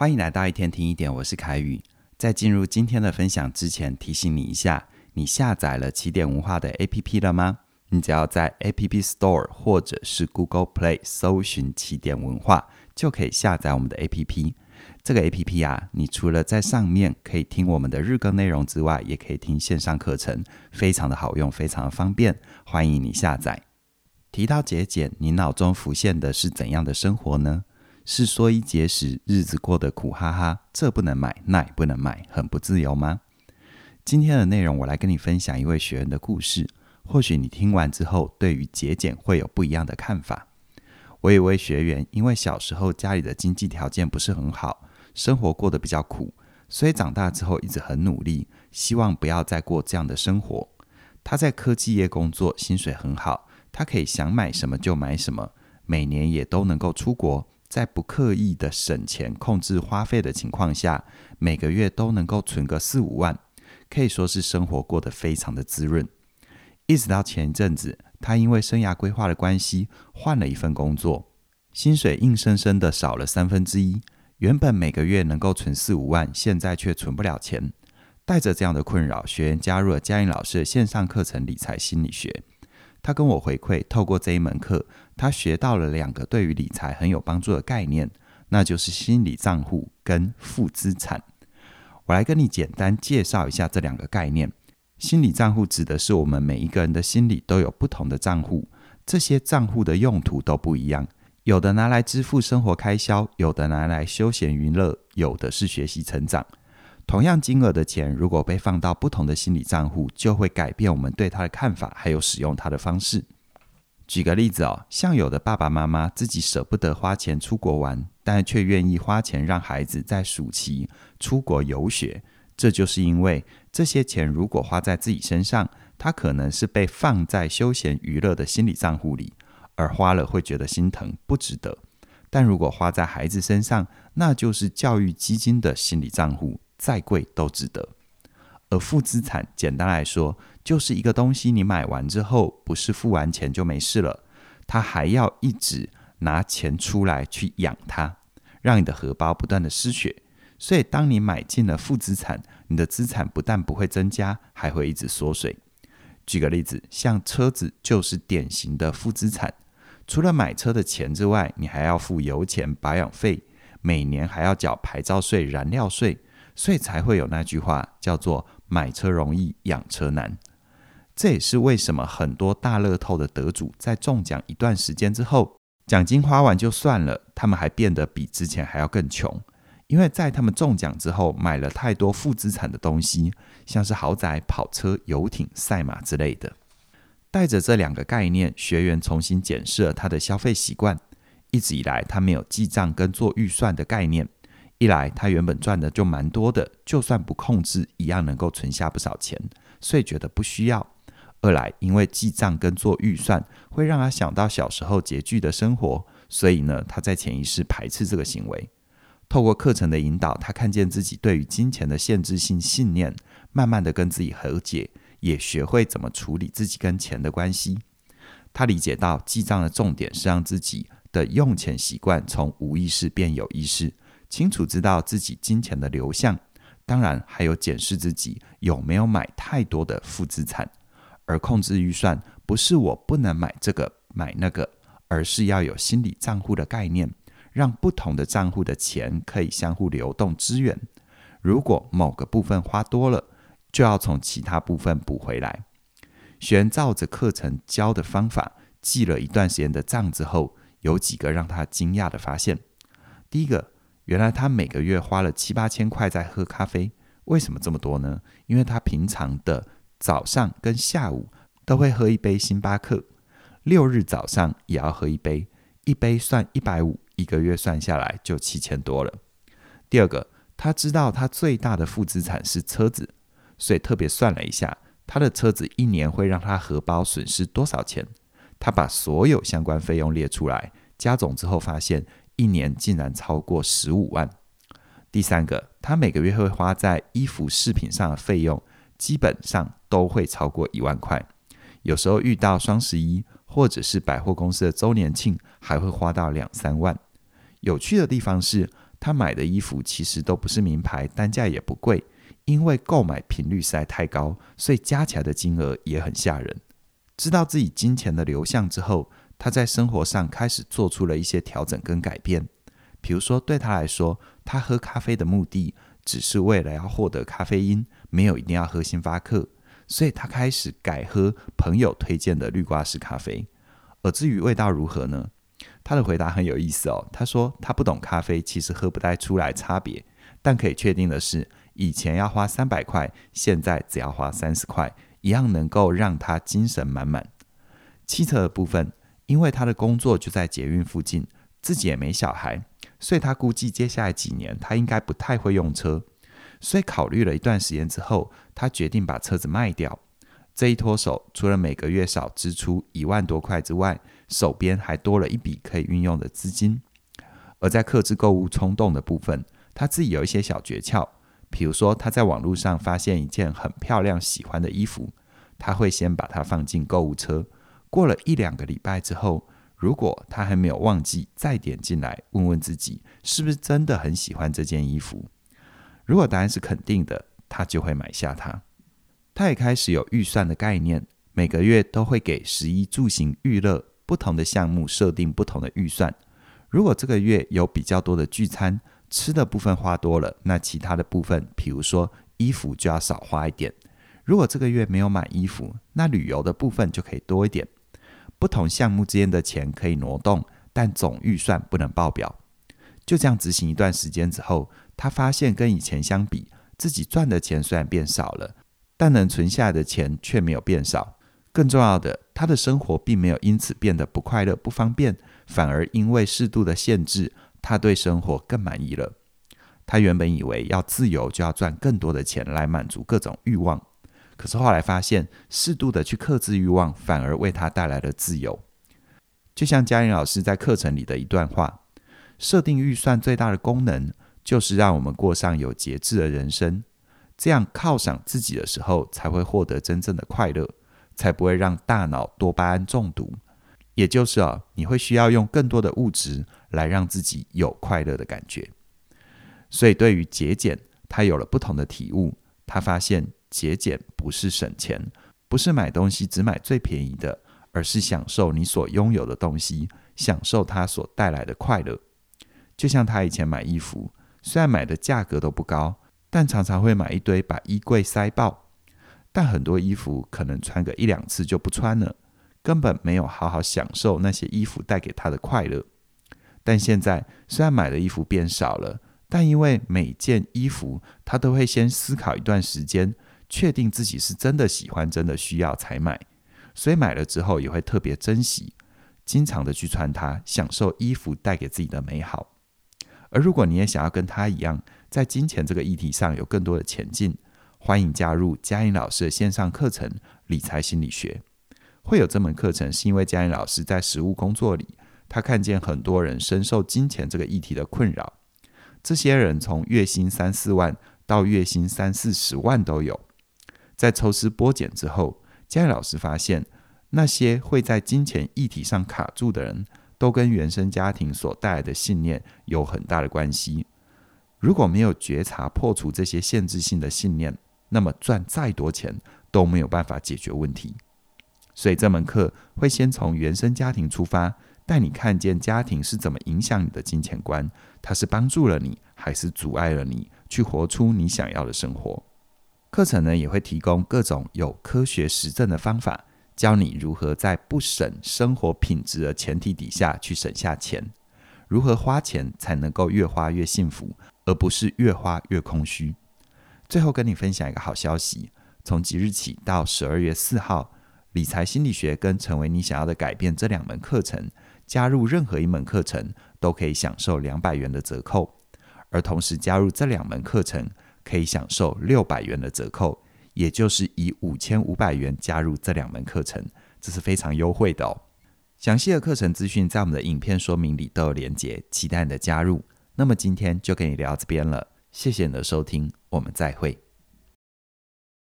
欢迎来到一天听一点，我是凯宇。在进入今天的分享之前，提醒你一下，你下载了起点文化的 APP 了吗？你只要在 App Store 或者是 Google Play 搜寻起点文化，就可以下载我们的 APP。这个 APP 啊，你除了在上面可以听我们的日更内容之外，也可以听线上课程，非常的好用，非常的方便。欢迎你下载。提到节俭，你脑中浮现的是怎样的生活呢？是缩衣节食，日子过得苦哈哈，这不能买，那也不能买，很不自由吗？今天的内容，我来跟你分享一位学员的故事。或许你听完之后，对于节俭会有不一样的看法。我有一位学员，因为小时候家里的经济条件不是很好，生活过得比较苦，所以长大之后一直很努力，希望不要再过这样的生活。他在科技业工作，薪水很好，他可以想买什么就买什么，每年也都能够出国。在不刻意的省钱、控制花费的情况下，每个月都能够存个四五万，可以说是生活过得非常的滋润。一直到前一阵子，他因为生涯规划的关系换了一份工作，薪水硬生生的少了三分之一。原本每个月能够存四五万，现在却存不了钱。带着这样的困扰，学员加入了嘉颖老师的线上课程《理财心理学》。他跟我回馈，透过这一门课，他学到了两个对于理财很有帮助的概念，那就是心理账户跟负资产。我来跟你简单介绍一下这两个概念。心理账户指的是我们每一个人的心里都有不同的账户，这些账户的用途都不一样，有的拿来支付生活开销，有的拿来休闲娱乐，有的是学习成长。同样金额的钱，如果被放到不同的心理账户，就会改变我们对它的看法，还有使用它的方式。举个例子哦，像有的爸爸妈妈自己舍不得花钱出国玩，但却愿意花钱让孩子在暑期出国游学，这就是因为这些钱如果花在自己身上，它可能是被放在休闲娱乐的心理账户里，而花了会觉得心疼，不值得。但如果花在孩子身上，那就是教育基金的心理账户。再贵都值得。而负资产，简单来说，就是一个东西你买完之后，不是付完钱就没事了，它还要一直拿钱出来去养它，让你的荷包不断的失血。所以，当你买进了负资产，你的资产不但不会增加，还会一直缩水。举个例子，像车子就是典型的负资产，除了买车的钱之外，你还要付油钱、保养费，每年还要缴牌照税、燃料税。所以才会有那句话叫做“买车容易养车难”，这也是为什么很多大乐透的得主在中奖一段时间之后，奖金花完就算了，他们还变得比之前还要更穷，因为在他们中奖之后买了太多负资产的东西，像是豪宅、跑车、游艇、赛马之类的。带着这两个概念，学员重新检视了他的消费习惯，一直以来他没有记账跟做预算的概念。一来，他原本赚的就蛮多的，就算不控制，一样能够存下不少钱，所以觉得不需要；二来，因为记账跟做预算会让他想到小时候拮据的生活，所以呢，他在潜意识排斥这个行为。透过课程的引导，他看见自己对于金钱的限制性信念，慢慢的跟自己和解，也学会怎么处理自己跟钱的关系。他理解到记账的重点是让自己的用钱习惯从无意识变有意识。清楚知道自己金钱的流向，当然还有检视自己有没有买太多的负资产，而控制预算不是我不能买这个买那个，而是要有心理账户的概念，让不同的账户的钱可以相互流动支援。如果某个部分花多了，就要从其他部分补回来。学员照着课程教的方法记了一段时间的账之后，有几个让他惊讶的发现。第一个。原来他每个月花了七八千块在喝咖啡，为什么这么多呢？因为他平常的早上跟下午都会喝一杯星巴克，六日早上也要喝一杯，一杯算一百五，一个月算下来就七千多了。第二个，他知道他最大的负资产是车子，所以特别算了一下，他的车子一年会让他荷包损失多少钱？他把所有相关费用列出来，加总之后发现。一年竟然超过十五万。第三个，他每个月会花在衣服饰品上的费用，基本上都会超过一万块。有时候遇到双十一或者是百货公司的周年庆，还会花到两三万。有趣的地方是，他买的衣服其实都不是名牌，单价也不贵，因为购买频率实在太高，所以加起来的金额也很吓人。知道自己金钱的流向之后，他在生活上开始做出了一些调整跟改变。比如说，对他来说，他喝咖啡的目的只是为了要获得咖啡因，没有一定要喝星巴克，所以他开始改喝朋友推荐的绿挂式咖啡。而至于味道如何呢？他的回答很有意思哦。他说他不懂咖啡，其实喝不太出来差别，但可以确定的是，以前要花三百块，现在只要花三十块，一样能够让他精神满满。汽车的部分，因为他的工作就在捷运附近，自己也没小孩，所以他估计接下来几年他应该不太会用车。所以考虑了一段时间之后，他决定把车子卖掉。这一脱手，除了每个月少支出一万多块之外，手边还多了一笔可以运用的资金。而在克制购物冲动的部分，他自己有一些小诀窍。比如说，他在网络上发现一件很漂亮、喜欢的衣服，他会先把它放进购物车。过了一两个礼拜之后，如果他还没有忘记，再点进来问问自己，是不是真的很喜欢这件衣服。如果答案是肯定的，他就会买下它。他也开始有预算的概念，每个月都会给食衣住行娱乐不同的项目设定不同的预算。如果这个月有比较多的聚餐，吃的部分花多了，那其他的部分，比如说衣服就要少花一点。如果这个月没有买衣服，那旅游的部分就可以多一点。不同项目之间的钱可以挪动，但总预算不能爆表。就这样执行一段时间之后，他发现跟以前相比，自己赚的钱虽然变少了。但能存下来的钱却没有变少，更重要的，他的生活并没有因此变得不快乐、不方便，反而因为适度的限制，他对生活更满意了。他原本以为要自由就要赚更多的钱来满足各种欲望，可是后来发现，适度的去克制欲望，反而为他带来了自由。就像嘉玲老师在课程里的一段话：设定预算最大的功能，就是让我们过上有节制的人生。这样犒赏自己的时候，才会获得真正的快乐，才不会让大脑多巴胺中毒。也就是啊，你会需要用更多的物质来让自己有快乐的感觉。所以，对于节俭，他有了不同的体悟。他发现节俭不是省钱，不是买东西只买最便宜的，而是享受你所拥有的东西，享受它所带来的快乐。就像他以前买衣服，虽然买的价格都不高。但常常会买一堆，把衣柜塞爆。但很多衣服可能穿个一两次就不穿了，根本没有好好享受那些衣服带给他的快乐。但现在虽然买的衣服变少了，但因为每件衣服他都会先思考一段时间，确定自己是真的喜欢、真的需要才买，所以买了之后也会特别珍惜，经常的去穿它，享受衣服带给自己的美好。而如果你也想要跟他一样，在金钱这个议题上有更多的前进，欢迎加入嘉玲老师的线上课程《理财心理学》。会有这门课程，是因为嘉玲老师在实务工作里，他看见很多人深受金钱这个议题的困扰。这些人从月薪三四万到月薪三四十万都有。在抽丝剥茧之后，嘉玲老师发现，那些会在金钱议题上卡住的人，都跟原生家庭所带来的信念有很大的关系。如果没有觉察破除这些限制性的信念，那么赚再多钱都没有办法解决问题。所以这门课会先从原生家庭出发，带你看见家庭是怎么影响你的金钱观，它是帮助了你，还是阻碍了你去活出你想要的生活。课程呢，也会提供各种有科学实证的方法。教你如何在不省生活品质的前提底下去省下钱，如何花钱才能够越花越幸福，而不是越花越空虚。最后跟你分享一个好消息：从即日起到十二月四号，理财心理学跟成为你想要的改变这两门课程，加入任何一门课程都可以享受两百元的折扣，而同时加入这两门课程可以享受六百元的折扣。也就是以五千五百元加入这两门课程，这是非常优惠的哦。详细的课程资讯在我们的影片说明里都有连结，期待你的加入。那么今天就跟你聊这边了，谢谢你的收听，我们再会。